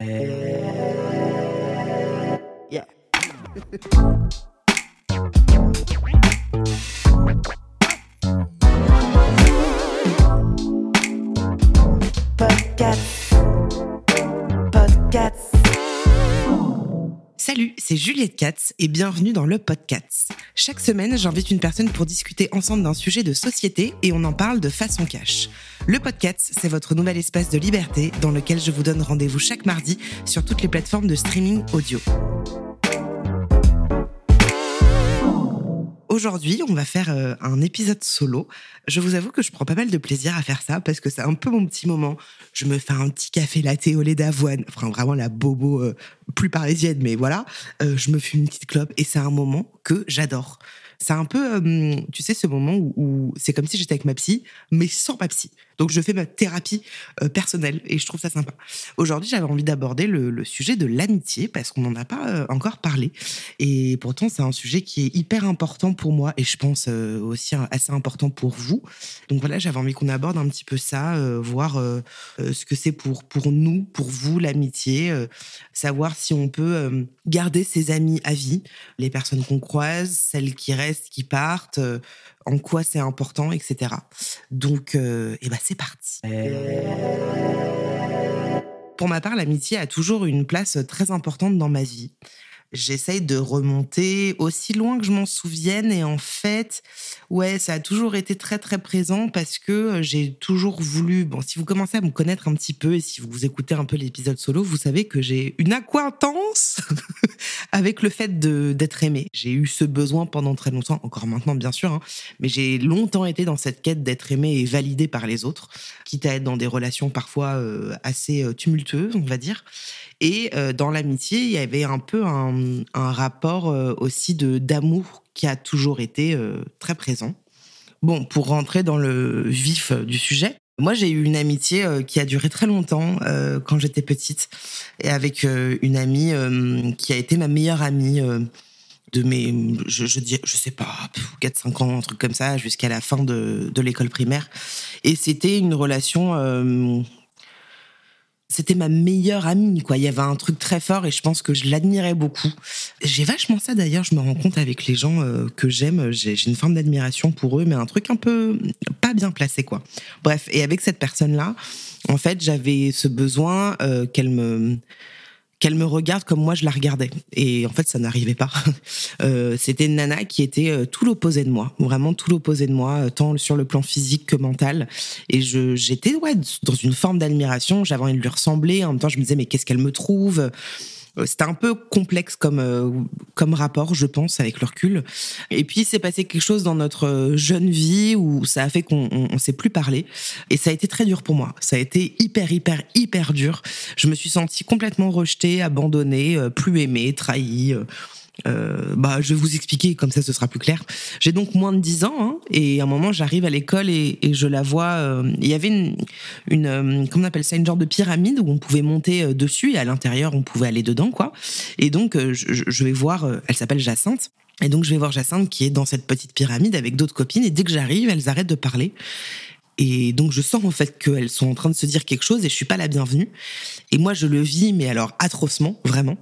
Yeah. Podcast. Salut, c'est Juliette Katz et bienvenue dans le podcast. Chaque semaine, j'invite une personne pour discuter ensemble d'un sujet de société et on en parle de façon cash. Le podcast, c'est votre nouvel espace de liberté dans lequel je vous donne rendez-vous chaque mardi sur toutes les plateformes de streaming audio. Aujourd'hui, on va faire euh, un épisode solo. Je vous avoue que je prends pas mal de plaisir à faire ça parce que c'est un peu mon petit moment. Je me fais un petit café latte au lait d'avoine, enfin vraiment la bobo euh, plus parisienne, mais voilà. Euh, je me fume une petite clope et c'est un moment que j'adore. C'est un peu, tu sais, ce moment où, où c'est comme si j'étais avec ma psy, mais sans ma psy. Donc je fais ma thérapie euh, personnelle et je trouve ça sympa. Aujourd'hui, j'avais envie d'aborder le, sujet de l'amitié parce qu'on n'en a pas euh, encore parlé. Et pourtant, c'est un sujet qui est hyper important pour moi et je pense euh, aussi assez important pour vous. Donc voilà, j'avais envie qu'on aborde un petit peu ça, voir ce que c'est pour, pour nous, pour vous, l'amitié, savoir si on peut garder ses amis à vie, les personnes qu'on croise, celles qui restent, qui partent, en quoi c'est important, etc. Donc, euh, eh ben, c'est parti. Pour ma part, l'amitié a toujours une place très importante dans ma vie. J'essaye de remonter aussi loin que je m'en souvienne et en fait, ouais, ça a toujours été très très présent parce que j'ai toujours voulu. Bon, si vous commencez à me connaître un petit peu et si vous écoutez un peu l'épisode solo, vous savez que j'ai une acquaintance avec le fait d'être aimé. J'ai eu ce besoin pendant très longtemps, encore maintenant bien sûr, hein, mais j'ai longtemps été dans cette quête d'être aimé et validé par les autres, quitte à être dans des relations parfois euh, assez euh, tumultueuses, on va dire. Et euh, dans l'amitié, il y avait un peu un, rapport euh, aussi de d'amour qui a toujours été euh, très présent. Bon, pour rentrer dans le vif du sujet, moi j'ai eu une amitié qui a duré très longtemps quand j'étais petite, et avec une amie qui a été ma meilleure amie. de mes, je, je, dis, je sais pas, 4-5 ans, un truc comme ça, jusqu'à la fin de, de l'école primaire. Et c'était une relation c'était ma meilleure amie, quoi. Il y avait un truc très fort et je pense que je l'admirais beaucoup. J'ai vachement ça d'ailleurs, je me rends compte avec les gens euh, que j'aime, j'ai une forme d'admiration pour eux, mais un truc un peu pas bien placé, quoi. Bref, et avec cette personne-là, en fait, j'avais ce besoin euh, qu'elle me qu'elle me regarde comme moi je la regardais. Et en fait, ça n'arrivait pas. Euh, C'était une nana qui était euh, tout l'opposé de moi, vraiment tout l'opposé de moi, euh, tant sur le plan physique que mental. Et j'étais ouais dans une forme d'admiration. J'avais envie de lui ressembler. En même temps, je me disais mais qu'est-ce qu'elle me trouve? C'était un peu complexe comme euh, comme rapport, je pense, avec le recul. Et puis s'est passé quelque chose dans notre euh, jeune vie où ça a fait qu'on on, on s'est plus parlé. Et ça a été très dur pour moi. Ça a été hyper hyper hyper dur. Je me suis sentie complètement rejetée, abandonnée, euh, plus aimée, trahie. Euh, bah, je vais vous expliquer, comme ça ce sera plus clair. J'ai donc moins de 10 ans, hein, et à un moment j'arrive à l'école et, je la vois. euh, Il y avait une, euh, comment on appelle ça, une genre de pyramide où on pouvait monter dessus et à l'intérieur on pouvait aller dedans, quoi. Et donc je, je- vais voir, elle s'appelle Jacinthe. Et donc je vais voir Jacinthe qui est dans cette petite pyramide avec d'autres copines et dès que j'arrive, elles arrêtent de parler. Et donc je sens en fait qu'elles sont en train de se dire quelque chose et je suis pas la bienvenue. Et moi je le vis mais alors atrocement vraiment.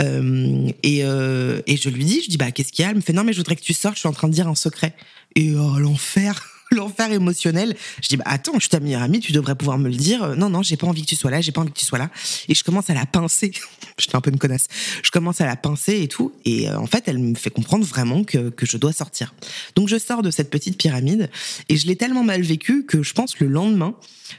Euh, et, euh, et je lui dis, je dis bah qu'est-ce qu'il y a? Elle me fait non mais je voudrais que tu sortes, je suis en train de dire un secret. Et oh l'enfer, l'enfer émotionnel. Je dis bah attends, je suis ta meilleure amie, tu devrais pouvoir me le dire. Euh, Non non, j'ai pas envie que tu sois là, j'ai pas envie que tu sois là. Et je commence à la pincer. J'étais un peu une connasse. Je commence à la pincer et tout. Et euh, en fait, elle me fait comprendre vraiment que, que je dois sortir. Donc je sors de cette petite pyramide et je l'ai tellement mal vécu que je pense le lendemain,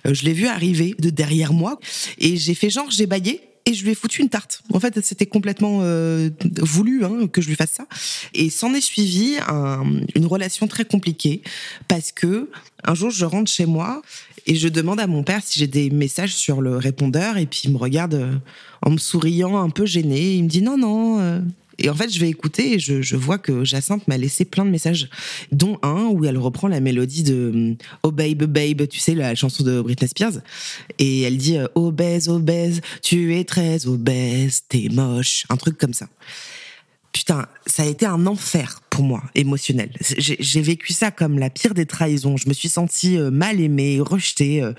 euh, je l'ai vu arriver de derrière moi et j'ai fait genre j'ai baillé et je lui ai foutu une tarte. En fait, c'était complètement euh, voulu hein, que je lui fasse ça. Et s'en est suivi un- une relation très compliquée parce que un jour, je rentre chez moi et je demande à mon père si j'ai des messages sur le répondeur et puis il me regarde euh, en me souriant, un peu gêné. Il me dit non, non. euh. Et en fait, je vais écouter et je, vois que Jacinthe m'a laissé plein de messages, dont un où elle reprend la mélodie de euh, Oh Babe Babe, tu sais, la chanson de Britney Spears. Et elle dit euh, Obèse, obèse, tu es très obèse, t'es moche. Un truc comme ça. Putain, ça a été un enfer moi, émotionnel. J'ai vécu ça comme la pire des trahisons. Je me suis sentie euh, mal aimée, rejetée. euh,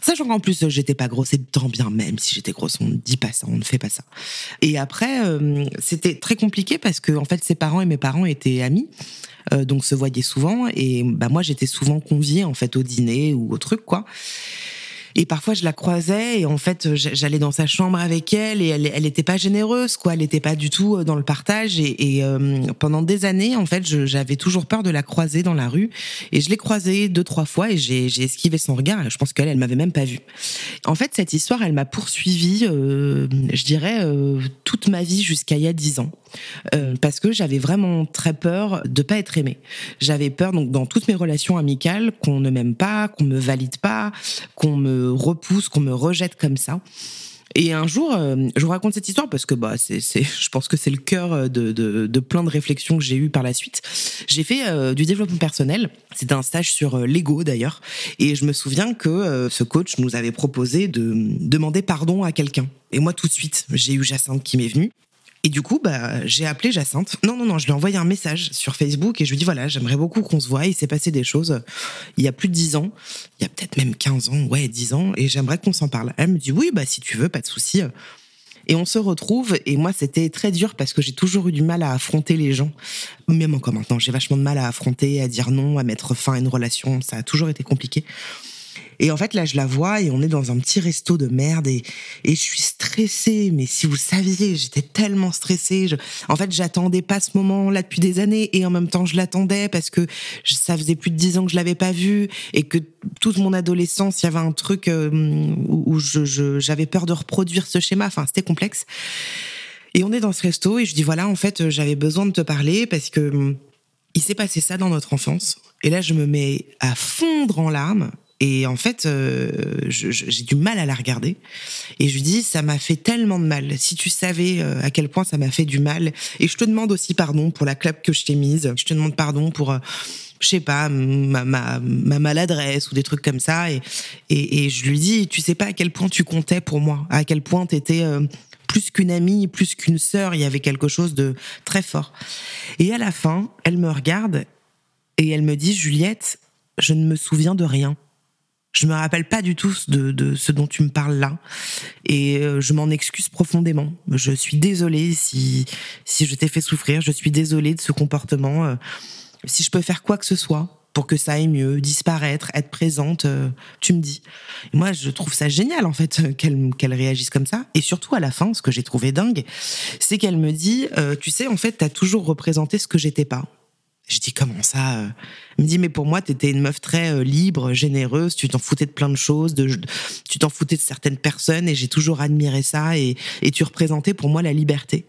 Sachant qu'en plus, euh, j'étais pas grosse, et tant bien même si j'étais grosse, on ne dit pas ça, on ne fait pas ça. Et après, c'était très compliqué parce que, en fait, ses parents et mes parents étaient amis, donc se voyaient souvent, et bah, moi, j'étais souvent conviée, en fait, au dîner ou au truc, quoi. Et parfois, je la croisais et en fait, j'allais dans sa chambre avec elle et elle, elle était pas généreuse, quoi. Elle était pas du tout euh, dans le partage. Et, euh, pendant des années, en fait, j'avais toujours peur de la croiser dans la rue. Et je l'ai croisée deux, trois fois et j'ai esquivé son regard. Je pense qu'elle, elle m'avait même pas vue. En fait, cette histoire, elle m'a poursuivie, euh, je dirais, toute ma vie jusqu'à il y a dix ans. Euh, parce que j'avais vraiment très peur de pas être aimée. J'avais peur donc dans toutes mes relations amicales qu'on ne m'aime pas, qu'on me valide pas, qu'on me repousse, qu'on me rejette comme ça. Et un jour, euh, je vous raconte cette histoire parce que bah c'est, je pense que c'est le cœur de, de, de plein de réflexions que j'ai eues par la suite. J'ai fait euh, du développement personnel. C'était un stage sur euh, l'ego d'ailleurs. Et je me souviens que euh, ce coach nous avait proposé de demander pardon à quelqu'un. Et moi, tout de suite, j'ai eu Jacinthe qui m'est venue. Et du coup, bah, j'ai appelé Jacinthe. Non, non, non, je lui ai envoyé un message sur Facebook et je lui ai dit voilà, j'aimerais beaucoup qu'on se voie. Il s'est passé des choses euh, il y a plus de 10 ans, il y a peut-être même 15 ans, ouais, 10 ans, et j'aimerais qu'on s'en parle. Elle me dit oui, bah, si tu veux, pas de souci. Et on se retrouve, et moi, c'était très dur parce que j'ai toujours eu du mal à affronter les gens. Même encore maintenant, j'ai vachement de mal à affronter, à dire non, à mettre fin à une relation. Ça a toujours été compliqué. Et en fait, là, je la vois et on est dans un petit resto de merde et, et je suis stressée. Mais si vous saviez, j'étais tellement stressée. Je- en fait, j'attendais pas ce moment-là depuis des années et en même temps, je l'attendais parce que je- ça faisait plus de dix ans que je l'avais pas vu et que toute mon adolescence, il y avait un truc euh, où, où je- j'avais peur de reproduire ce schéma. Enfin, c'était complexe. Et on est dans ce resto et je dis voilà, en fait, j'avais besoin de te parler parce que hum, il s'est passé ça dans notre enfance. Et là, je me mets à fondre en larmes. Et en fait, euh, j'ai du mal à la regarder. Et je lui dis, ça m'a fait tellement de mal. Si tu savais euh, à quel point ça m'a fait du mal. Et je te demande aussi pardon pour la clap que je t'ai mise. Je te demande pardon pour, euh, je sais pas, ma, ma, ma maladresse ou des trucs comme ça. Et, et, et je lui dis, tu sais pas à quel point tu comptais pour moi. À quel point t'étais... euh, plus qu'une amie, plus qu'une sœur, il y avait quelque chose de très fort. Et à la fin, elle me regarde et elle me dit Juliette, je ne me souviens de rien. Je me rappelle pas du tout de, de ce dont tu me parles là, et euh, je m'en excuse profondément. Je suis désolée si si je t'ai fait souffrir. Je suis désolée de ce comportement. Euh, Si je peux faire quoi que ce soit pour que ça aille mieux, disparaître, être présente, euh, tu me dis. Moi, je trouve ça génial en fait qu'elle réagisse comme ça. Et surtout à la fin, ce que j'ai trouvé dingue, c'est qu'elle me dit, tu sais, en fait, t'as toujours représenté ce que j'étais pas. Je dis comment ça euh? Elle me dit mais pour moi t'étais une meuf très euh, libre, généreuse, tu t'en foutais de plein de choses, de, tu t'en foutais de certaines personnes et j'ai toujours admiré ça et, et tu représentais pour moi la liberté.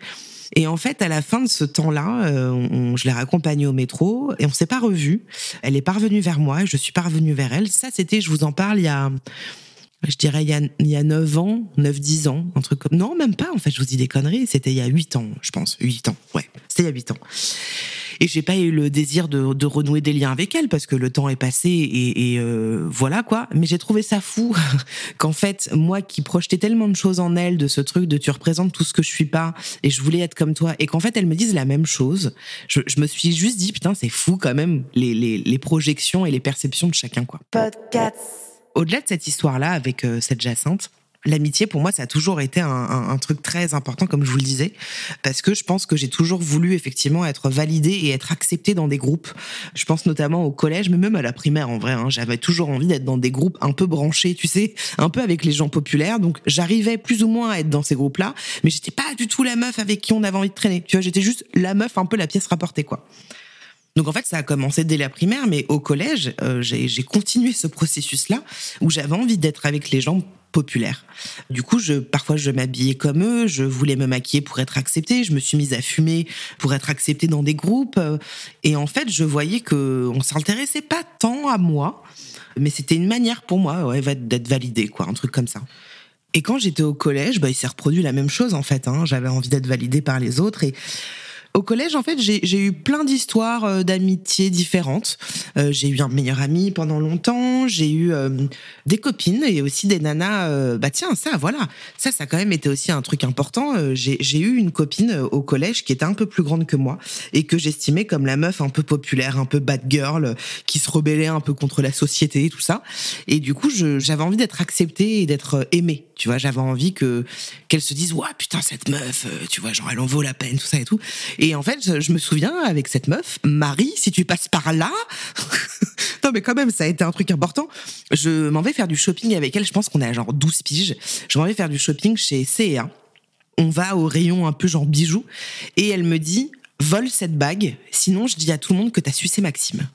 Et en fait, à la fin de ce temps-là, euh, je l'ai raccompagnée au métro et on s'est pas revus. Elle est parvenue vers moi, je suis parvenue vers elle. Ça, c'était, je vous en parle, il y a, je dirais, il y a, il y a 9 ans, 9, 10 ans, un truc comme... Non, même pas, en fait, je vous dis des conneries. C'était il y a 8 ans, je pense. 8 ans, ouais. C'était il y a 8 ans. Et j'ai pas eu le désir de, renouer des liens avec elle parce que le temps est passé et, euh, voilà quoi. Mais j'ai trouvé ça fou qu'en fait moi qui projetais tellement de choses en elle de ce truc de tu représentes tout ce que je suis pas et je voulais être comme toi et qu'en fait elle me dise la même chose. Je, je me suis juste dit putain c'est fou quand même les, les, les projections et les perceptions de chacun quoi. Podcast. Au-delà de cette histoire-là avec euh, cette Jacinthe, l'amitié pour moi ça a toujours été un, truc très important comme je vous le disais parce que je pense que j'ai toujours voulu effectivement être validée et être acceptée dans des groupes. Je pense notamment au collège, mais même à la primaire en vrai. hein. J'avais toujours envie d'être dans des groupes un peu branchés, tu sais, un peu avec les gens populaires. Donc j'arrivais plus ou moins à être dans ces groupes-là, mais j'étais pas du tout la meuf avec qui on avait envie de traîner. Tu vois, j'étais juste la meuf un peu la pièce rapportée quoi. Donc en fait, ça a commencé dès la primaire, mais au collège, euh, j'ai continué ce processus-là où j'avais envie d'être avec les gens populaires. Du coup, parfois, je m'habillais comme eux, je voulais me maquiller pour être acceptée, je me suis mise à fumer pour être acceptée dans des groupes. Et en fait, je voyais que on s'intéressait pas tant à moi, mais c'était une manière pour moi d'être validée, quoi, un truc comme ça. Et quand j'étais au collège, bah, il s'est reproduit la même chose en fait. Hein. J'avais envie d'être validée par les autres et au collège, en fait, j'ai eu plein d'histoires euh, d'amitié différentes. Euh, j'ai eu un meilleur ami pendant longtemps, j'ai eu euh, des copines et aussi des nanas. bah tiens, ça, voilà, ça, ça quand même été aussi un truc important. j'ai eu une copine au collège qui était un peu plus grande que moi et que j'estimais comme la meuf un peu populaire, un peu bad girl, qui se rebellait un peu contre la société et tout ça. Et du coup, j'avais envie d'être acceptée et d'être aimée. Tu vois, j'avais envie que qu'elle se dise, ouais, putain, cette meuf, tu vois, genre, elle en vaut la peine, tout ça et tout. Et en fait, je me souviens avec cette meuf, Marie, si tu passes par là, non mais quand même, ça a été un truc important. Je m'en vais faire du shopping avec elle. Je pense qu'on a genre 12 piges. Je m'en vais faire du shopping chez C&A. On va au rayon un peu genre bijoux et elle me dit vole cette bague, sinon je dis à tout le monde que t'as sucé Maxime.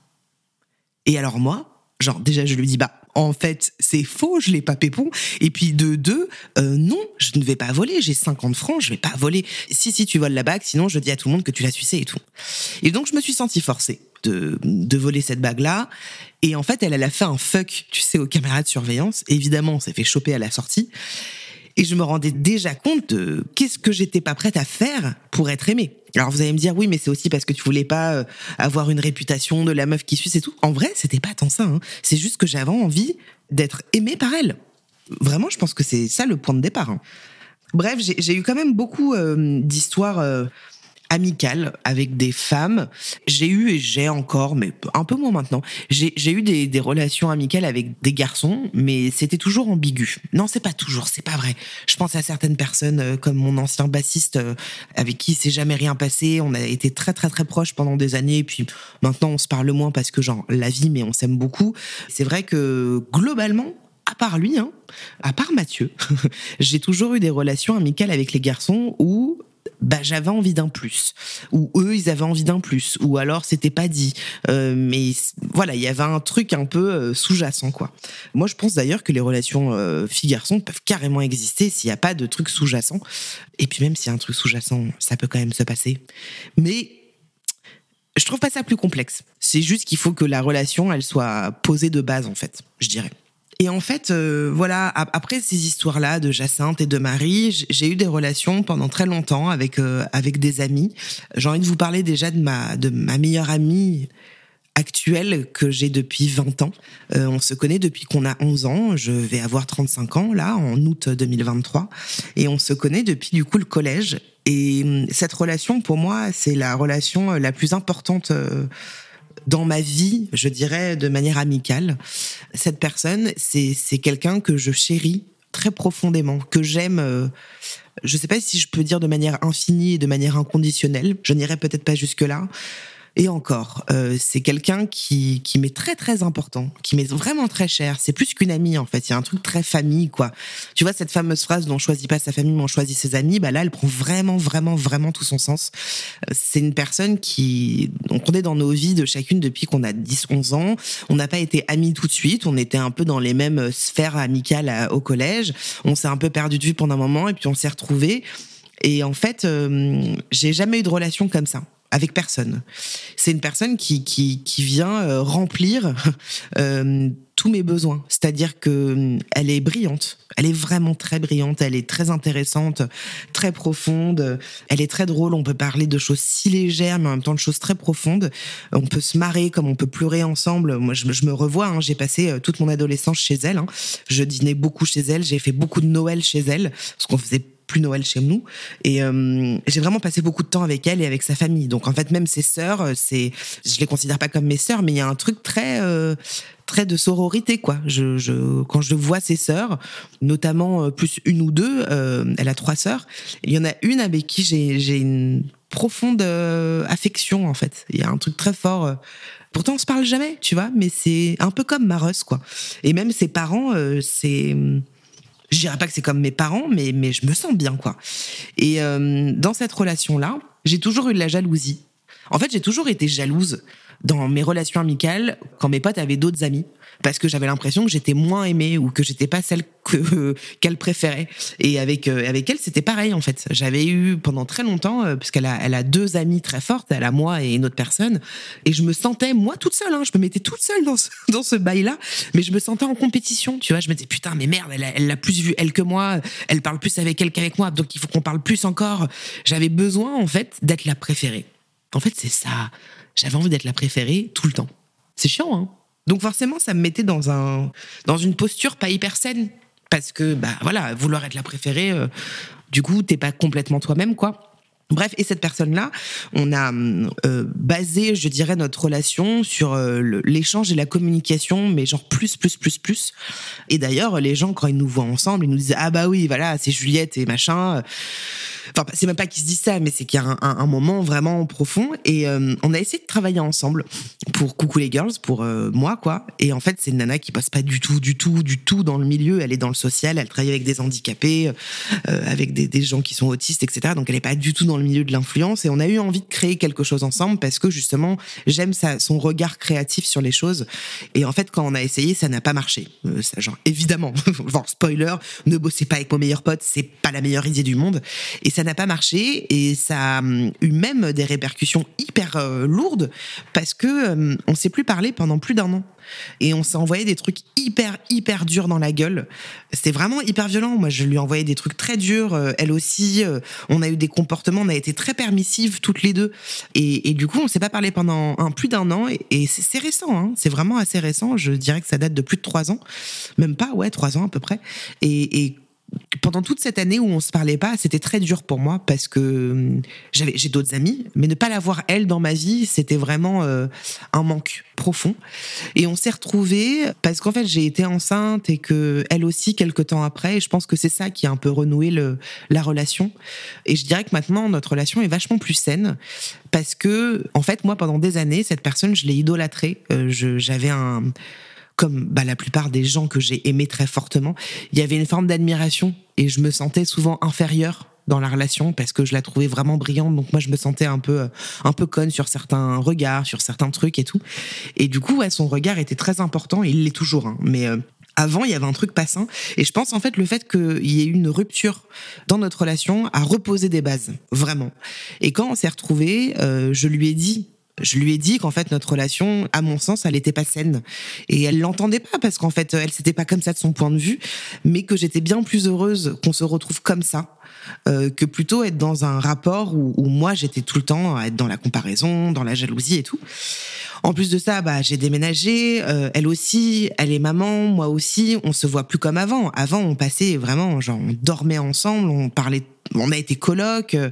Et alors moi, genre déjà je lui dis bah en fait, c'est faux, je l'ai pas pépon. Et puis de deux, euh, non, je ne vais pas voler, j'ai 50 francs, je vais pas voler. Si, si, tu voles la bague, sinon je dis à tout le monde que tu l'as sucée et tout. Et donc je me suis sentie forcée de, de voler cette bague-là. Et en fait, elle, elle a fait un fuck, tu sais, aux caméras de surveillance. Évidemment, on s'est fait choper à la sortie. Et je me rendais déjà compte de qu'est-ce que j'étais pas prête à faire pour être aimée. Alors vous allez me dire oui, mais c'est aussi parce que tu voulais pas euh, avoir une réputation de la meuf qui suit, c'est tout. En vrai, c'était pas tant ça. Hein. C'est juste que j'avais envie d'être aimée par elle. Vraiment, je pense que c'est ça le point de départ. Hein. Bref, j'ai eu quand même beaucoup euh, d'histoires euh, amicale avec des femmes. J'ai eu et j'ai encore, mais un peu moins maintenant, j'ai eu des, relations amicales avec des garçons, mais c'était toujours ambigu. Non, c'est pas toujours, c'est pas vrai. Je pense à certaines personnes euh, comme mon ancien bassiste euh, avec qui c'est jamais rien passé. On a été très très très proches pendant des années, et puis maintenant on se parle moins parce que genre la vie, mais on s'aime beaucoup. C'est vrai que globalement, à part lui, hein, à part Mathieu, j'ai toujours eu des relations amicales avec les garçons où bah, j'avais envie d'un plus. Ou eux ils avaient envie d'un plus. Ou alors c'était pas dit. Euh, mais voilà il y avait un truc un peu euh, sous-jacent quoi. Moi je pense d'ailleurs que les relations euh, filles garçons peuvent carrément exister s'il n'y a pas de truc sous-jacent. Et puis même s'il y a un truc sous-jacent ça peut quand même se passer. Mais je trouve pas ça plus complexe. C'est juste qu'il faut que la relation elle soit posée de base en fait je dirais et en fait, euh, voilà, après ces histoires-là de Jacinthe et de Marie, j'ai eu des relations pendant très longtemps avec euh, avec des amis. J'ai envie de vous parler déjà de ma de ma meilleure amie actuelle que j'ai depuis 20 ans. Euh, on se connaît depuis qu'on a 11 ans. Je vais avoir 35 ans là en août 2023 et on se connaît depuis du coup le collège. Et hum, cette relation pour moi, c'est la relation la plus importante dans ma vie, je dirais de manière amicale. Cette personne, c'est quelqu'un que je chéris très profondément, que j'aime. Euh, je ne sais pas si je peux dire de manière infinie et de manière inconditionnelle. Je n'irai peut-être pas jusque là, et encore, euh, c'est quelqu'un qui, qui m'est très très important, qui m'est vraiment très cher. C'est plus qu'une amie en fait. Il y a un truc très famille quoi. Tu vois cette fameuse phrase dont on choisit pas sa famille, mais on choisit ses amis. Bah là, elle prend vraiment vraiment vraiment tout son sens. Euh, c'est une personne qui, on est dans nos vies de chacune depuis qu'on a 10-11 ans. On n'a pas été amis tout de suite. On était un peu dans les mêmes sphères amicales au collège. On s'est un peu perdu de vue pendant un moment et puis on s'est retrouvés. Et en fait, euh, j'ai jamais eu de relation comme ça avec personne. C'est une personne qui, qui, vient euh, remplir euh, tous mes besoins. C'est-à-dire que euh, elle est brillante. Elle est vraiment très brillante. Elle est très intéressante, très profonde. Elle est très drôle. On peut parler de choses si légères, mais en même temps de choses très profondes. On peut se marrer comme on peut pleurer ensemble. Moi, je, je me revois. Hein. J'ai passé toute mon adolescence chez elle. Hein. Je dînais beaucoup chez elle. J'ai fait beaucoup de Noël chez elle, parce qu'on faisait plus Noël chez nous. Et euh, j'ai vraiment passé beaucoup de temps avec elle et avec sa famille. Donc en fait, même ses sœurs, euh, c'est, je les considère pas comme mes sœurs, mais il y a un truc très euh, très de sororité quoi. Je, quand je vois ses sœurs, notamment plus une ou deux, elle a trois sœurs. Il y en a une avec qui j'ai une profonde affection en fait. Il y a un truc très fort. Pourtant, on se parle jamais, tu vois, mais c'est un peu comme Mareuse, quoi. Et même ses parents, c'est je dirais pas que c'est comme mes parents, mais, mais je me sens bien, quoi. Et euh, dans cette relation-là, j'ai toujours eu de la jalousie. En fait, j'ai toujours été jalouse dans mes relations amicales quand mes potes avaient d'autres amis parce que j'avais l'impression que j'étais moins aimée ou que j'étais pas celle que qu'elle préférait. Et avec euh, avec elle, c'était pareil en fait. J'avais eu pendant très longtemps, euh, parce qu'elle a elle a deux amies très fortes, elle a moi et une autre personne, et je me sentais moi toute seule. Hein, je me mettais toute seule dans ce dans ce bail là, mais je me sentais en compétition. Tu vois, je me disais putain mais merde, elle elle l'a plus vu elle que moi, elle parle plus avec elle qu'avec moi, donc il faut qu'on parle plus encore. J'avais besoin en fait d'être la préférée. En fait, c'est ça. J'avais envie d'être la préférée tout le temps. C'est chiant, hein donc forcément, ça me mettait dans un dans une posture pas hyper saine parce que bah voilà, vouloir être la préférée, euh, du coup, t'es pas complètement toi-même, quoi. Bref, et cette personne-là, on a euh, basé, je dirais, notre relation sur euh, l'échange et la communication, mais genre plus, plus, plus, plus. Et d'ailleurs, les gens, quand ils nous voient ensemble, ils nous disent ah bah oui, voilà, c'est Juliette et machin. Enfin, c'est même pas qu'ils se disent ça, mais c'est qu'il y a un, moment vraiment profond. Et euh, on a essayé de travailler ensemble pour Coucou les Girls, pour moi, quoi. Et en fait, c'est une nana qui passe pas du tout, du tout, du tout dans le milieu. Elle est dans le social, elle travaille avec des handicapés, avec des, des, gens qui sont autistes, etc. Donc elle est pas du tout dans le milieu de l'influence et on a eu envie de créer quelque chose ensemble parce que justement j'aime son regard créatif sur les choses. Et en fait quand on a essayé ça n'a pas marché. Euh, ça, genre évidemment genre spoiler ne bossez pas avec mon meilleur pote c'est pas la meilleure idée du monde. Et ça n'a pas marché et ça a hum, eu même des répercussions hyper euh, lourdes parce que hum, on s'est plus parlé pendant plus d'un an et on s'est envoyé des trucs hyper, hyper durs dans la gueule. C'était vraiment hyper violent. Moi, je lui ai envoyé des trucs très durs. Euh, elle aussi, euh, on a eu des comportements, on a été très permissives toutes les deux. Et, du coup, on s'est pas parlé pendant un, plus d'un an. Et, c'est récent, hein. c'est vraiment assez récent. Je dirais que ça date de plus de trois ans. Même pas, ouais, trois ans à peu près. Et, et pendant toute cette année où on se parlait pas, c'était très dur pour moi parce que hum, j'avais j'ai d'autres amis, mais ne pas la voir elle dans ma vie, c'était vraiment euh, un manque profond. Et on s'est retrouvés parce qu'en fait j'ai été enceinte et que elle aussi quelques temps après. Et je pense que c'est ça qui a un peu renoué le, la relation. Et je dirais que maintenant notre relation est vachement plus saine parce que en fait moi pendant des années cette personne je l'ai idolâtrée. Euh, j'avais un comme bah, la plupart des gens que j'ai aimés très fortement, il y avait une forme d'admiration et je me sentais souvent inférieure dans la relation parce que je la trouvais vraiment brillante donc moi je me sentais un peu euh, un peu conne sur certains regards sur certains trucs et tout et du coup ouais, son regard était très important et il l'est toujours hein. mais euh, avant, il y avait un truc pas sain. Et je pense, en fait, le fait qu'il y ait eu une rupture dans notre relation a reposé des bases, vraiment. Et quand on s'est retrouvés, euh, je lui ai dit je lui ai dit qu'en fait notre relation, à mon sens, elle était pas saine et elle l'entendait pas parce qu'en fait elle c'était pas comme ça de son point de vue, mais que j'étais bien plus heureuse qu'on se retrouve comme ça euh, que plutôt être dans un rapport où, où moi j'étais tout le temps à être dans la comparaison, dans la jalousie et tout. En plus de ça, bah, j'ai déménagé. Euh, elle aussi, elle est maman, moi aussi. On se voit plus comme avant. Avant, on passait vraiment, genre, on dormait ensemble, on parlait on a été coloc, euh,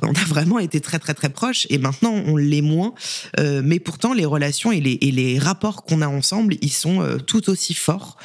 on a vraiment été très très très proches et maintenant on l'est moins. Euh, mais pourtant les relations et les, et les rapports qu'on a ensemble, ils sont tout aussi forts.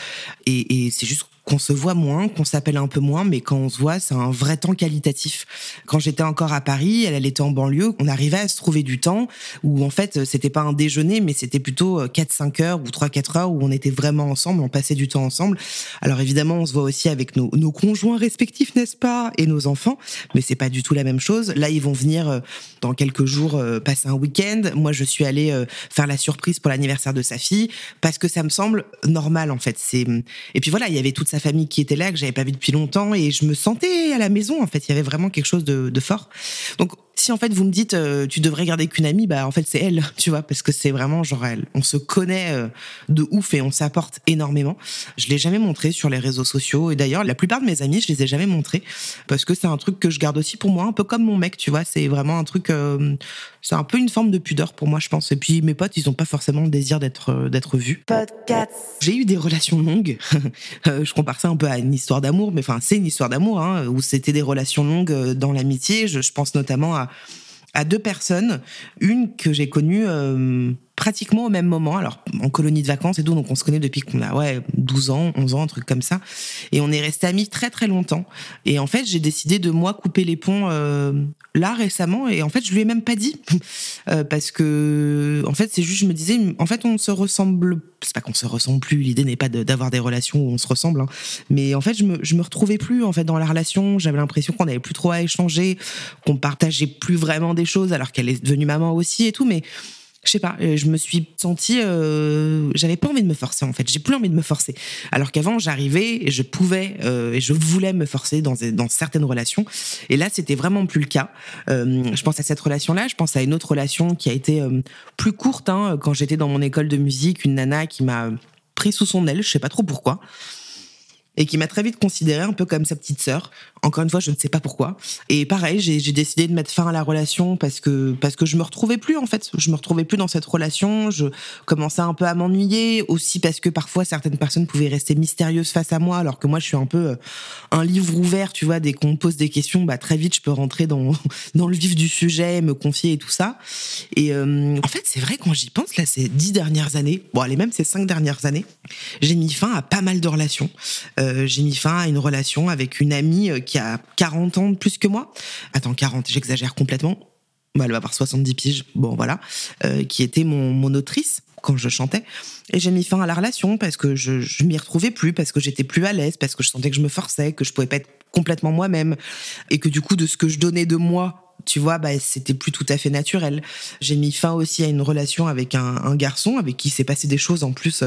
Et, et c'est juste qu'on se voit moins, qu'on s'appelle un peu moins, mais quand on se voit, c'est un vrai temps qualitatif. Quand j'étais encore à Paris, elle, elle était en banlieue, on arrivait à se trouver du temps où en fait, c'était pas un déjeuner, mais c'était plutôt 4-5 euh, heures ou 3-4 heures où on était vraiment ensemble, on passait du temps ensemble. Alors évidemment, on se voit aussi avec nos, nos conjoints respectifs, n'est-ce pas, et nos enfants, mais c'est pas du tout la même chose. Là, ils vont venir euh, dans quelques jours euh, passer un week-end. Moi, je suis allée faire la surprise pour l'anniversaire de sa fille parce que ça me semble normal en fait. C'est et puis voilà, il y avait toute sa famille qui était là, que j'avais pas vu depuis longtemps, et je me sentais à la maison. En fait, il y avait vraiment quelque chose de, de fort. Donc si en fait vous me dites euh, tu devrais garder qu'une amie, bah en fait c'est elle, tu vois, parce que c'est vraiment genre elle. On se connaît euh, de ouf et on s'apporte énormément. Je l'ai jamais montré sur les réseaux sociaux et d'ailleurs la plupart de mes amis je les ai jamais montrés parce que c'est un truc que je garde aussi pour moi, un peu comme mon mec, tu vois. C'est vraiment un truc, euh, c'est un peu une forme de pudeur pour moi, je pense. Et puis mes potes ils ont pas forcément le désir d'être d'être vus. J'ai eu des relations longues. je compare ça un peu à une histoire d'amour, mais enfin c'est une histoire d'amour hein, où c'était des relations longues dans l'amitié. Je, je pense notamment à à, deux personnes. Une que j'ai connue euh, pratiquement au même moment, alors en colonie de vacances et tout, donc on se connaît depuis qu'on a ouais 12 ans, 11 ans, un truc comme ça, et on est resté amis très très longtemps. Et en fait, j'ai décidé de moi couper les ponts euh, là récemment, et en fait, je lui ai même pas dit. Euh, parce que en fait, c'est juste, je me disais, en fait, on se ressemble, c'est pas qu'on se ressemble plus, l'idée n'est pas d'avoir des relations où on se ressemble, hein. mais en fait, je me je me retrouvais plus en fait dans la relation, j'avais l'impression qu'on avait plus trop à échanger, qu'on partageait plus vraiment des choses, alors qu'elle est devenue maman aussi et tout, mais je sais pas, je me suis sentie, euh, j'avais pas envie de me forcer en fait, j'ai plus envie de me forcer. Alors qu'avant j'arrivais je pouvais euh, et je voulais me forcer dans, dans certaines relations. Et là c'était vraiment plus le cas. Euh, je pense à cette relation-là, je pense à une autre relation qui a été plus courte hein, quand j'étais dans mon école de musique, une nana qui m'a pris sous son aile, je sais pas trop pourquoi et qui m'a très vite considérée un peu comme sa petite sœur. Encore une fois, je ne sais pas pourquoi. Et pareil, j'ai décidé de mettre fin à la relation parce que parce que je me retrouvais plus en fait. Je me retrouvais plus dans cette relation. Je commençais un peu à m'ennuyer aussi parce que parfois certaines personnes pouvaient rester mystérieuses face à moi, alors que moi je suis un peu euh, un livre ouvert. Tu vois, dès qu'on me pose des questions, bah très vite je peux rentrer dans dans le vif du sujet, me confier et tout ça. Et euh, en fait, c'est vrai quand j'y pense là, ces dix dernières années, bon allez même ces cinq dernières années, j'ai mis fin à pas mal de relations. Euh, j'ai mis fin à une relation avec une amie qui a 40 ans de plus que moi. Attends, 40, j'exagère complètement. Bah, elle va avoir 70 piges, bon voilà, euh, qui était mon, mon autrice quand je chantais. Et j'ai mis fin à la relation parce que je, je m'y retrouvais plus, parce que j'étais plus à l'aise, parce que je sentais que je me forçais, que je pouvais pas être complètement moi-même, et que du coup, de ce que je donnais de moi tu vois, bah, c'était plus tout à fait naturel. J'ai mis fin aussi à une relation avec un, un garçon avec qui s'est passé des choses en plus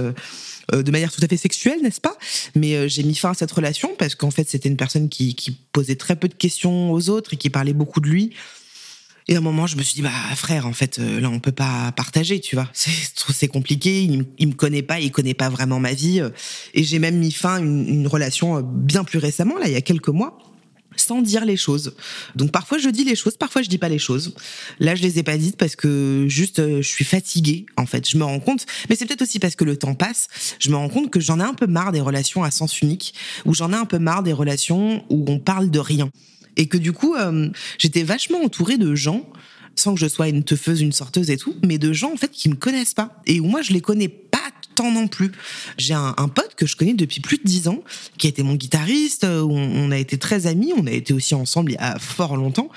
euh, de manière tout à fait sexuelle, n'est-ce pas? Mais euh, j'ai mis fin à cette relation parce qu'en fait, c'était une personne qui, posait très peu de questions aux autres et qui parlait beaucoup de lui. Et à un moment, je me suis dit, bah frère, en fait, euh, là, on peut pas partager, tu vois. C'est compliqué. Il, il me connaît pas, il connaît pas vraiment ma vie. Et j'ai même mis fin à une, une relation bien plus récemment, là, il y a quelques mois dire les choses. Donc parfois je dis les choses, parfois je dis pas les choses. Là je les ai pas dites parce que juste euh, je suis fatiguée en fait. Je me rends compte, mais c'est peut-être aussi parce que le temps passe. Je me rends compte que j'en ai un peu marre des relations à sens unique, ou j'en ai un peu marre des relations où on parle de rien, et que du coup euh, j'étais vachement entourée de gens sans que je sois une teufeuse, une sorteuse et tout, mais de gens en fait qui me connaissent pas et où moi je les connais pas tant non plus. J'ai un, pote que je connais depuis plus de dix ans, qui a été mon guitariste, on, on a été très amis, on a été aussi ensemble il y a fort longtemps.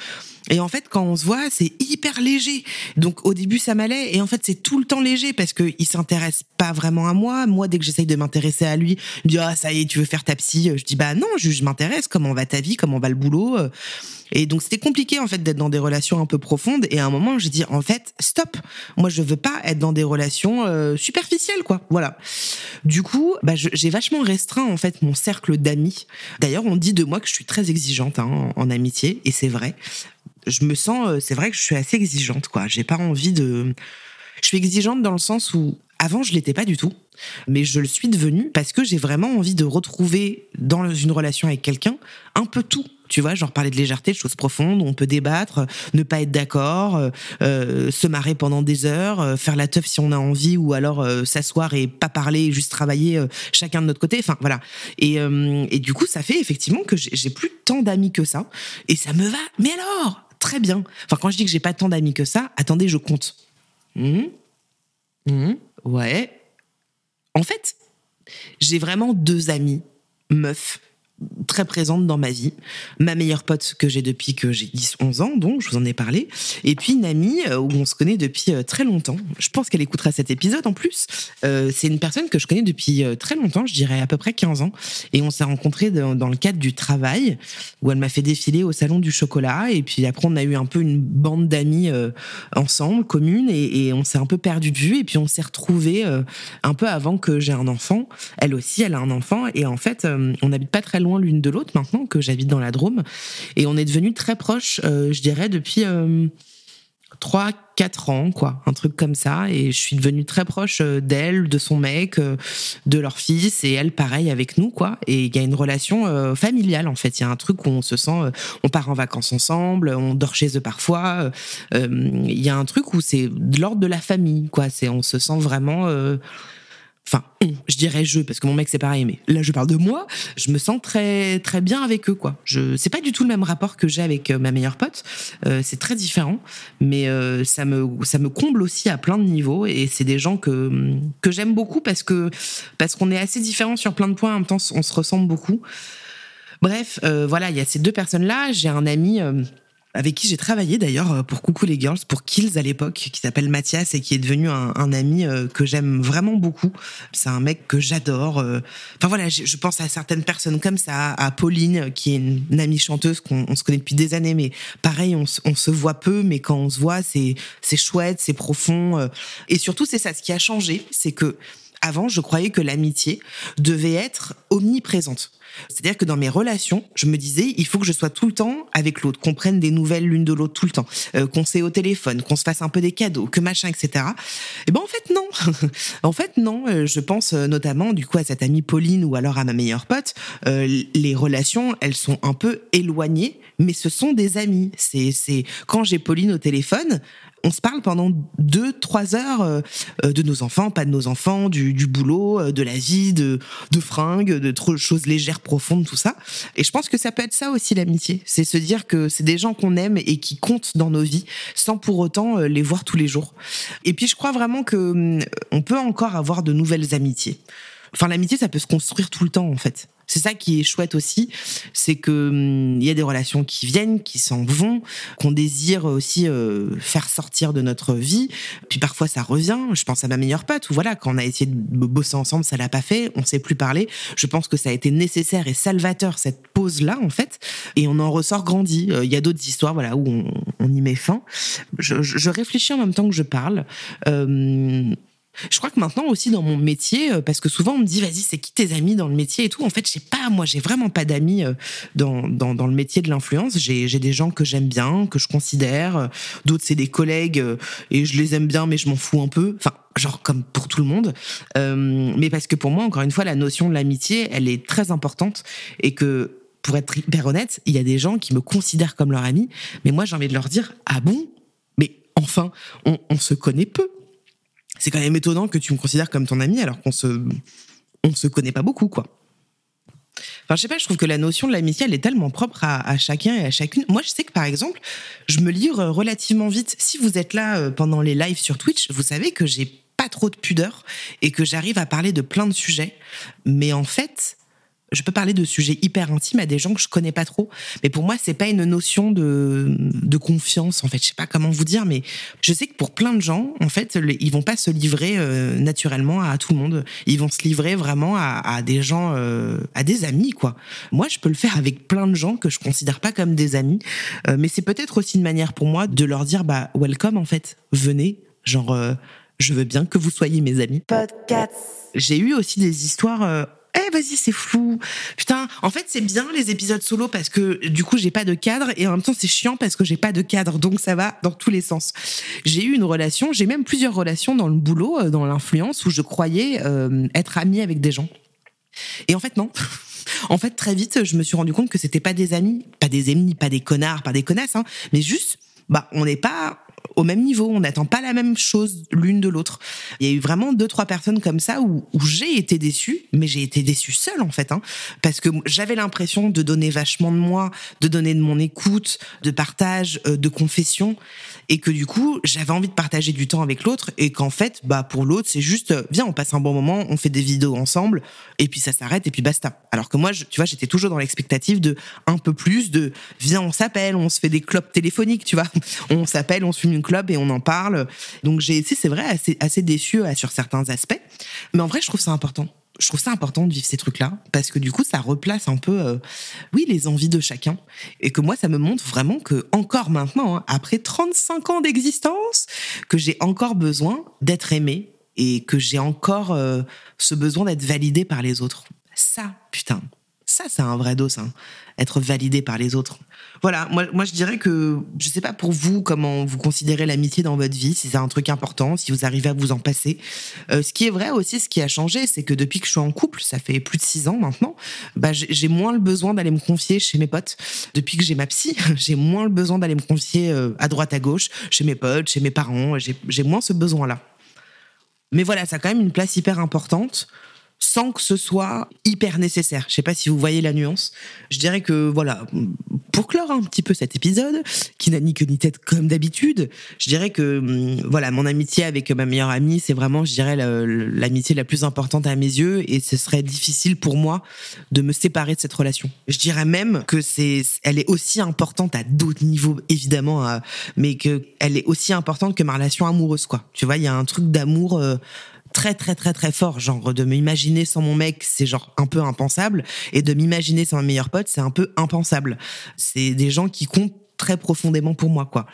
Et en fait, quand on se voit, c'est hyper léger. Donc au début, ça m'allait. Et en fait, c'est tout le temps léger parce que il s'intéresse pas vraiment à moi. Moi, dès que j'essaye de m'intéresser à lui, il me dit ah ça y est, tu veux faire ta psy. Je dis bah non, je, je m'intéresse. Comment va ta vie? Comment va le boulot? Et donc c'était compliqué en fait d'être dans des relations un peu profondes. Et à un moment, j'ai dit en fait stop. Moi, je veux pas être dans des relations euh, superficielles quoi. Voilà. Du coup, bah, j'ai vachement restreint en fait mon cercle d'amis. D'ailleurs, on dit de moi que je suis très exigeante hein, en, amitié, et c'est vrai. Je me sens, euh, c'est vrai que je suis assez exigeante quoi. J'ai pas envie de. Je suis exigeante dans le sens où avant je l'étais pas du tout, mais je le suis devenue parce que j'ai vraiment envie de retrouver dans une relation avec quelqu'un un peu tout tu vois, genre parler de légèreté, de choses profondes, on peut débattre, ne pas être d'accord, euh, euh, se marrer pendant des heures, euh, faire la teuf si on a envie, ou alors s'asseoir et pas parler, juste travailler chacun de notre côté. Enfin voilà. Et, et du coup, ça fait effectivement que j'ai plus tant d'amis que ça, et ça me va. Mais alors, très bien. Enfin, quand je dis que j'ai pas tant d'amis que ça, attendez, je compte. Mmh. Mmh. Ouais. En fait, j'ai vraiment deux amis meufs très présente dans ma vie. Ma meilleure pote que j'ai depuis que j'ai 10-11 ans, donc je vous en ai parlé. Et puis une amie euh, où on se connaît depuis euh, très longtemps. Je pense qu'elle écoutera cet épisode en plus. Euh, c'est une personne que je connais depuis très longtemps, je dirais à peu près 15 ans. Et on s'est rencontrés dans, le cadre du travail, où elle m'a fait défiler au salon du chocolat. Et puis après, on a eu un peu une bande d'amis ensemble, commune, et, on s'est un peu perdu de vue. Et puis on s'est retrouvés un peu avant que j'ai un enfant. Elle aussi, elle a un enfant. Et en fait, on n'habite pas très loin l'une de l'autre maintenant que j'habite dans la Drôme. Et on est devenus très proches, euh, je dirais, depuis euh, 3 4 ans quoi. Un truc comme ça. Et je suis devenue très proche euh, d'elle de son mec euh, de leur fils et elle pareil avec nous quoi. Et il y a une relation familiale en fait. Il y a un truc où on se sent on part en vacances ensemble on dort chez eux parfois il y a un truc où c'est de l'ordre de la famille quoi. C'est on se sent vraiment enfin je dirais je parce que mon mec c'est pareil mais là je parle de moi je me sens très très bien avec eux quoi. Je c'est pas du tout le même rapport que j'ai avec euh, ma meilleure pote. Euh, c'est très différent mais euh, ça me ça me comble aussi à plein de niveaux et c'est des gens que que j'aime beaucoup parce que parce qu'on est assez différents sur plein de points en même temps on se ressemble beaucoup. Bref voilà il y a ces deux personnes là j'ai un ami avec qui j'ai travaillé d'ailleurs euh, pour Coucou les Girls, pour Kills à l'époque, qui s'appelle Mathias et qui est devenu un, ami euh, que j'aime vraiment beaucoup. C'est un mec que j'adore. euh. Enfin voilà, je, pense à certaines personnes comme ça, à Pauline, qui est une, amie chanteuse qu'on on se connaît depuis des années, mais pareil, on, se- on se voit peu, mais quand on se voit, c'est chouette, c'est profond. Et surtout, c'est ça, ce qui a changé, c'est que avant, je croyais que l'amitié devait être omniprésente. C'est-à-dire que dans mes relations, je me disais, il faut que je sois tout le temps avec l'autre, qu'on prenne des nouvelles l'une de l'autre tout le temps, euh, qu'on s'ait au téléphone, qu'on se fasse un peu des cadeaux, que machin, etc. Et ben en fait non, en fait non. Euh, Je pense euh, notamment du coup à cette amie Pauline ou alors à ma meilleure pote. Euh, les relations, elles sont un peu éloignées, mais ce sont des amis. C'est quand j'ai Pauline au téléphone, on se parle pendant deux, trois heures euh, euh, de nos enfants, pas de nos enfants, du, du boulot, euh, de la vie, de, de fringues, de trop choses légères, profondes, tout ça. Et je pense que ça peut être ça aussi l'amitié. C'est se dire que c'est des gens qu'on aime et qui comptent dans nos vies sans pour autant les voir tous les jours. Et puis je crois vraiment que hum, on peut encore avoir de nouvelles amitiés. Enfin, l'amitié, ça peut se construire tout le temps, en fait. C'est ça qui est chouette aussi, c'est que hum, il y a des relations qui viennent, qui s'en vont, qu'on désire aussi euh, faire sortir de notre vie. Puis parfois ça revient. Je pense à ma meilleure pote où voilà, quand on a essayé de bosser ensemble, ça l'a pas fait, on s'est plus parlé. Je pense que ça a été nécessaire et salvateur cette pause là en fait, et on en ressort grandi. Euh, Il y a d'autres histoires voilà où on, y met fin. Je réfléchis en même temps que je parle. Euh, je crois que maintenant aussi dans mon métier, euh, parce que souvent on me dit vas-y c'est qui tes amis dans le métier et tout. En fait, je sais pas, moi j'ai vraiment pas d'amis euh, dans, dans, le métier de l'influence. J'ai j'ai des gens que j'aime bien, que je considère. euh, D'autres c'est des collègues et je les aime bien, mais je m'en fous un peu. Enfin, genre comme pour tout le monde. Mais parce que pour moi, encore une fois, la notion de l'amitié, elle est très importante et que pour être hyper honnête, il y a des gens qui me considèrent comme leur ami, mais moi j'ai envie de leur dire ah bon, mais enfin on se connaît peu c'est quand même étonnant que tu me considères comme ton ami alors qu'on se on se connaît pas beaucoup quoi. Enfin, je sais pas, je trouve que la notion de l'amitié, elle est tellement propre à, à chacun et à chacune. Moi, je sais que par exemple, je me livre relativement vite. Si vous êtes là euh, pendant les lives sur Twitch, vous savez que j'ai pas trop de pudeur et que j'arrive à parler de plein de sujets. Mais en fait, je peux parler de sujets hyper intimes à des gens que je connais pas trop. Mais pour moi, c'est pas une notion de, de confiance, en fait. Je sais pas comment vous dire, mais je sais que pour plein de gens, en fait, ils vont pas se livrer euh, naturellement à tout le monde. Ils vont se livrer vraiment à, à des gens, euh, à des amis, quoi. Moi, je peux le faire avec plein de gens que je considère pas comme des amis. Euh, mais c'est peut-être aussi une manière pour moi de leur dire, bah, welcome, en fait. Venez. Genre, je veux bien que vous soyez mes amis Podcast. j'ai eu aussi des histoires. Eh vas-y c'est flou. Putain en fait c'est bien les épisodes solo parce que du coup j'ai pas de cadre et en même temps c'est chiant parce que j'ai pas de cadre. Donc ça va dans tous les sens. J'ai eu une relation j'ai même plusieurs relations dans le boulot euh, dans l'influence où je croyais euh, être amie avec des gens. Et en fait non. En fait très vite je me suis rendu compte que c'était pas des amis. Pas des ennemis pas des connards pas des connasses hein, mais juste bah on n'est pas au même niveau, on n'attend pas la même chose l'une de l'autre. Il y a eu vraiment deux trois personnes comme ça où, j'ai été déçue, mais j'ai été déçue seule en fait, hein, parce que j'avais l'impression de donner vachement de moi, de donner de mon écoute, de partage, euh, de confession, et que du coup j'avais envie de partager du temps avec l'autre, et qu'en fait, bah pour l'autre c'est juste, euh, viens on passe un bon moment, on fait des vidéos ensemble, et puis ça s'arrête et puis basta. Alors que moi, tu vois, j'étais toujours dans l'expectative de un peu plus, de viens on s'appelle, on se fait des clopes téléphoniques, tu vois, on s'appelle, on se fume une clope et on en parle. Donc j'ai été, c'est vrai, assez, assez déçue euh, sur certains aspects. Mais en vrai, je trouve ça important. Je trouve ça important de vivre ces trucs-là parce que du coup, ça replace un peu, euh, oui, les envies de chacun. Et que moi, ça me montre vraiment que encore maintenant, hein, après 35 ans d'existence, que j'ai encore besoin d'être aimé et que j'ai encore euh, ce besoin d'être validé par les autres. Ça, putain, ça, c'est un vrai dos, ça. Être validé par les autres. Voilà, moi, je dirais que je sais pas pour vous comment vous considérez l'amitié dans votre vie, si c'est un truc important, si vous arrivez à vous en passer. Euh, ce qui est vrai aussi, ce qui a changé, c'est que depuis que je suis en couple, ça fait plus de six ans maintenant, bah, j'ai moins le besoin d'aller me confier chez mes potes. Depuis que j'ai ma psy, j'ai moins le besoin d'aller me confier euh, à droite à gauche, chez mes potes, chez mes parents. J'ai moins ce besoin-là. Mais voilà, ça a quand même une place hyper importante sans que ce soit hyper nécessaire. Je sais pas si vous voyez la nuance. Je dirais que voilà, pour clore un petit peu cet épisode, qui n'a ni queue ni tête comme d'habitude, je dirais que hum, voilà, mon amitié avec ma meilleure amie, c'est vraiment, je dirais, l'amitié la plus importante à mes yeux, et ce serait difficile pour moi de me séparer de cette relation. Je dirais même que c'est, elle est aussi importante à d'autres niveaux, évidemment, euh, mais que elle est aussi importante que ma relation amoureuse, quoi. Tu vois, il y a un truc d'amour. Euh, très très très très fort genre de m'imaginer sans mon mec c'est genre un peu impensable et de m'imaginer sans un meilleur pote c'est un peu impensable c'est des gens qui comptent très profondément pour moi quoi.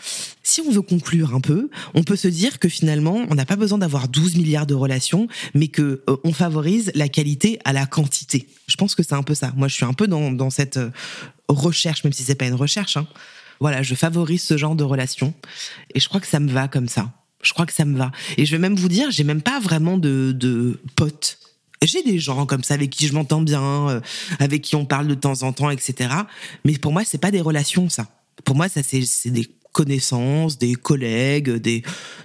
Si on veut conclure un peu, on peut se dire que finalement, on n'a pas besoin d'avoir 12 milliards de relations, mais que euh, on favorise la qualité à la quantité. Je pense que c'est un peu ça. Moi, je suis un peu dans, dans cette euh, recherche, même si c'est pas une recherche. Hein. Voilà, je favorise ce genre de relations et je crois que ça me va comme ça. Je crois que ça me va. Et je vais même vous dire, j'ai même pas vraiment de, de potes. J'ai des gens comme ça avec qui je m'entends bien, euh, avec qui on parle de temps en temps, etc. Mais pour moi, c'est pas des relations, ça. Pour moi, ça c'est des connaissances, des collègues, des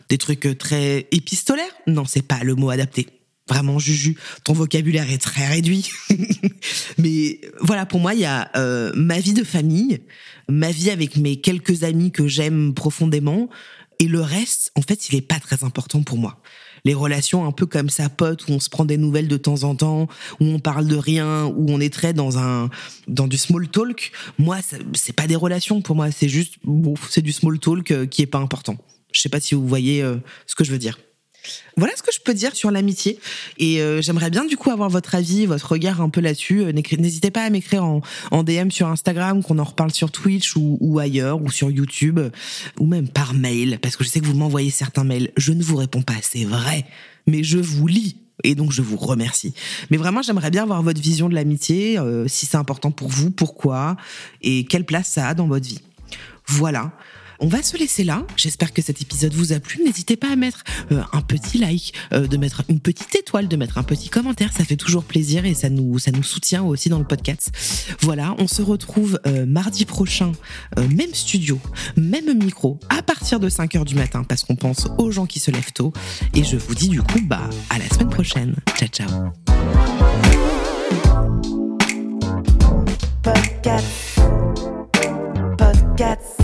des trucs très épistolaires. Non, c'est pas le mot adapté. Vraiment, Juju, ton vocabulaire est très réduit. Mais voilà, pour moi, il y a euh, ma vie de famille, ma vie avec mes quelques amis que j'aime profondément, et le reste, en fait, il est pas très important pour moi. Les relations un peu comme ça, pote, où on se prend des nouvelles de temps en temps, où on parle de rien, où on est très dans un dans du small talk. Moi, c'est pas des relations pour moi. C'est juste, c'est du small talk euh, qui est pas important. Je sais pas si vous voyez euh, ce que je veux dire. Voilà ce que je peux dire sur l'amitié. Et euh, j'aimerais bien du coup avoir votre avis, votre regard un peu là-dessus. Euh, n'hésitez pas à m'écrire en, DM sur Instagram, qu'on en reparle sur Twitch ou, ailleurs, ou sur YouTube, ou même par mail, parce que je sais que vous m'envoyez certains mails. Je ne vous réponds pas, c'est vrai, mais je vous lis. Et donc je vous remercie. Mais vraiment, j'aimerais bien avoir votre vision de l'amitié, euh, si c'est important pour vous, pourquoi, et quelle place ça a dans votre vie. Voilà. On va se laisser là. J'espère que cet épisode vous a plu. N'hésitez pas à mettre euh, un petit like, euh, de mettre une petite étoile, de mettre un petit commentaire. Ça fait toujours plaisir et ça nous, soutient aussi dans le podcast. Voilà, on se retrouve euh, mardi prochain, même studio, même micro, à partir de 5h du matin parce qu'on pense aux gens qui se lèvent tôt. Et je vous dis du coup, bah, à la semaine prochaine. Ciao, ciao. Podcast. Podcast.